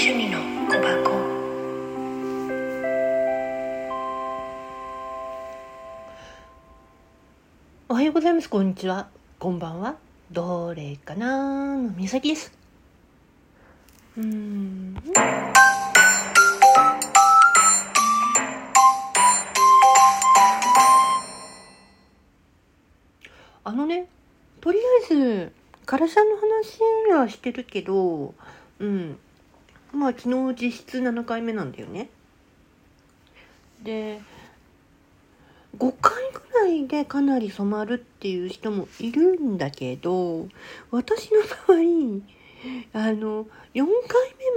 趣味の小箱。おはようございます。こんにちは。こんばんは。どれかなのみさきです。うん。あのねとりあえずからさんの話はしてるけどうん。まあ昨日実質7回目なんだよね。で5回ぐらいでかなり染まるっていう人もいるんだけど私の場合あの4回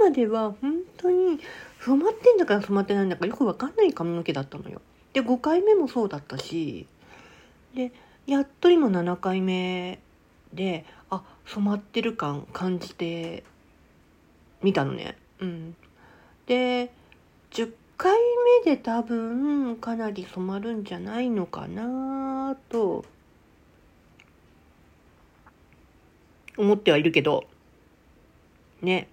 目までは本当に染まってんだから染まってないんだからよくわかんない髪の毛だったのよ。で5回目もそうだったしでやっと今7回目であ染まってる感感じてみたのね。うん。で10回目で多分かなり染まるんじゃないのかなと思ってはいるけど。ね。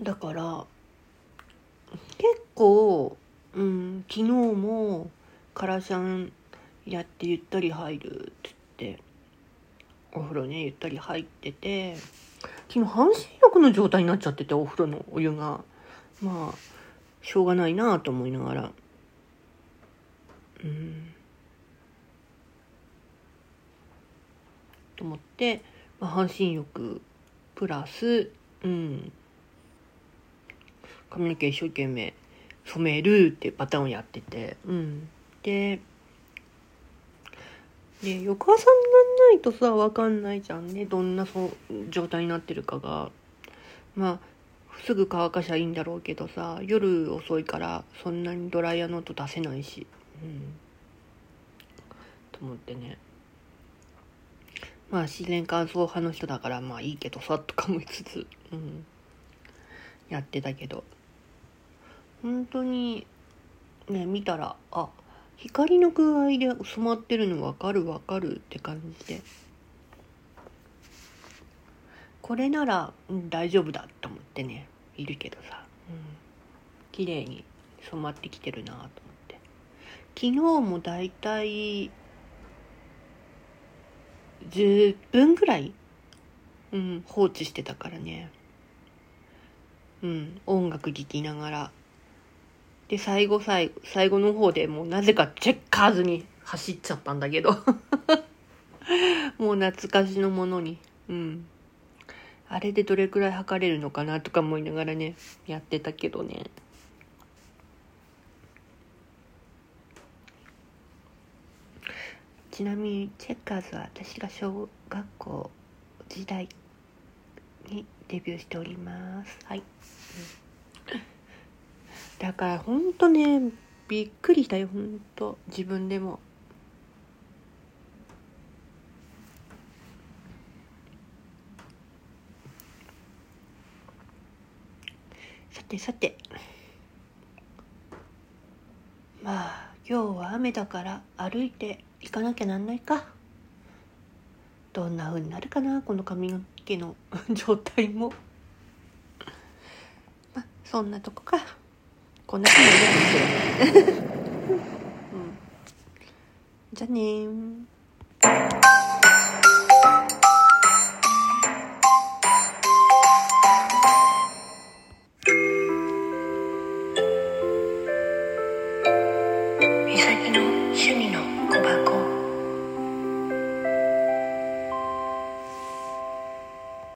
だから結構、うん、昨日もカラシャンやってゆったり入るっつって。お風呂ねゆったり入ってて。昨日半身浴の状態になっちゃっててお風呂のお湯が。まあしょうがないなと思いながら。うん。と思って、まあ、半身浴プラスうん。髪の毛一生懸命染めるってパターンをやってて。うん。でで翌朝になんないとさ分かんないじゃんね。どんなそう状態になってるかが。まあすぐ乾かしゃいいんだろうけどさ夜遅いからそんなにドライヤーの音出せないし。うん。と思ってね。まあ自然乾燥派の人だからまあいいけどさとか思いつつうん。やってたけど。本当にね見たらあ光の具合で染まってるの分かる分かるって感じで。これなら、うん、大丈夫だと思ってね。いるけどさ、うん、綺麗に染まってきてるなと思って。昨日もだいたい10分ぐらい、うん、放置してたからね。うん。音楽聴きながら。で最後最後最後の方でもうなぜかチェッカーズに走っちゃったんだけど。もう懐かしのものに。うん。あれでどれくらい測れるのかなとか思いながらねやってたけどね。ちなみにチェッカーズは私が小学校時代にデビューしております。はい、だからほんとねびっくりしたよほんと自分でも。さてさて。まあ今日は雨だから歩いて行かなきゃなんないか。どんな風になるかなこの髪の毛の 状態も。まあそんなとこか。こんな感じで、うん、じゃねー。美咲の趣味の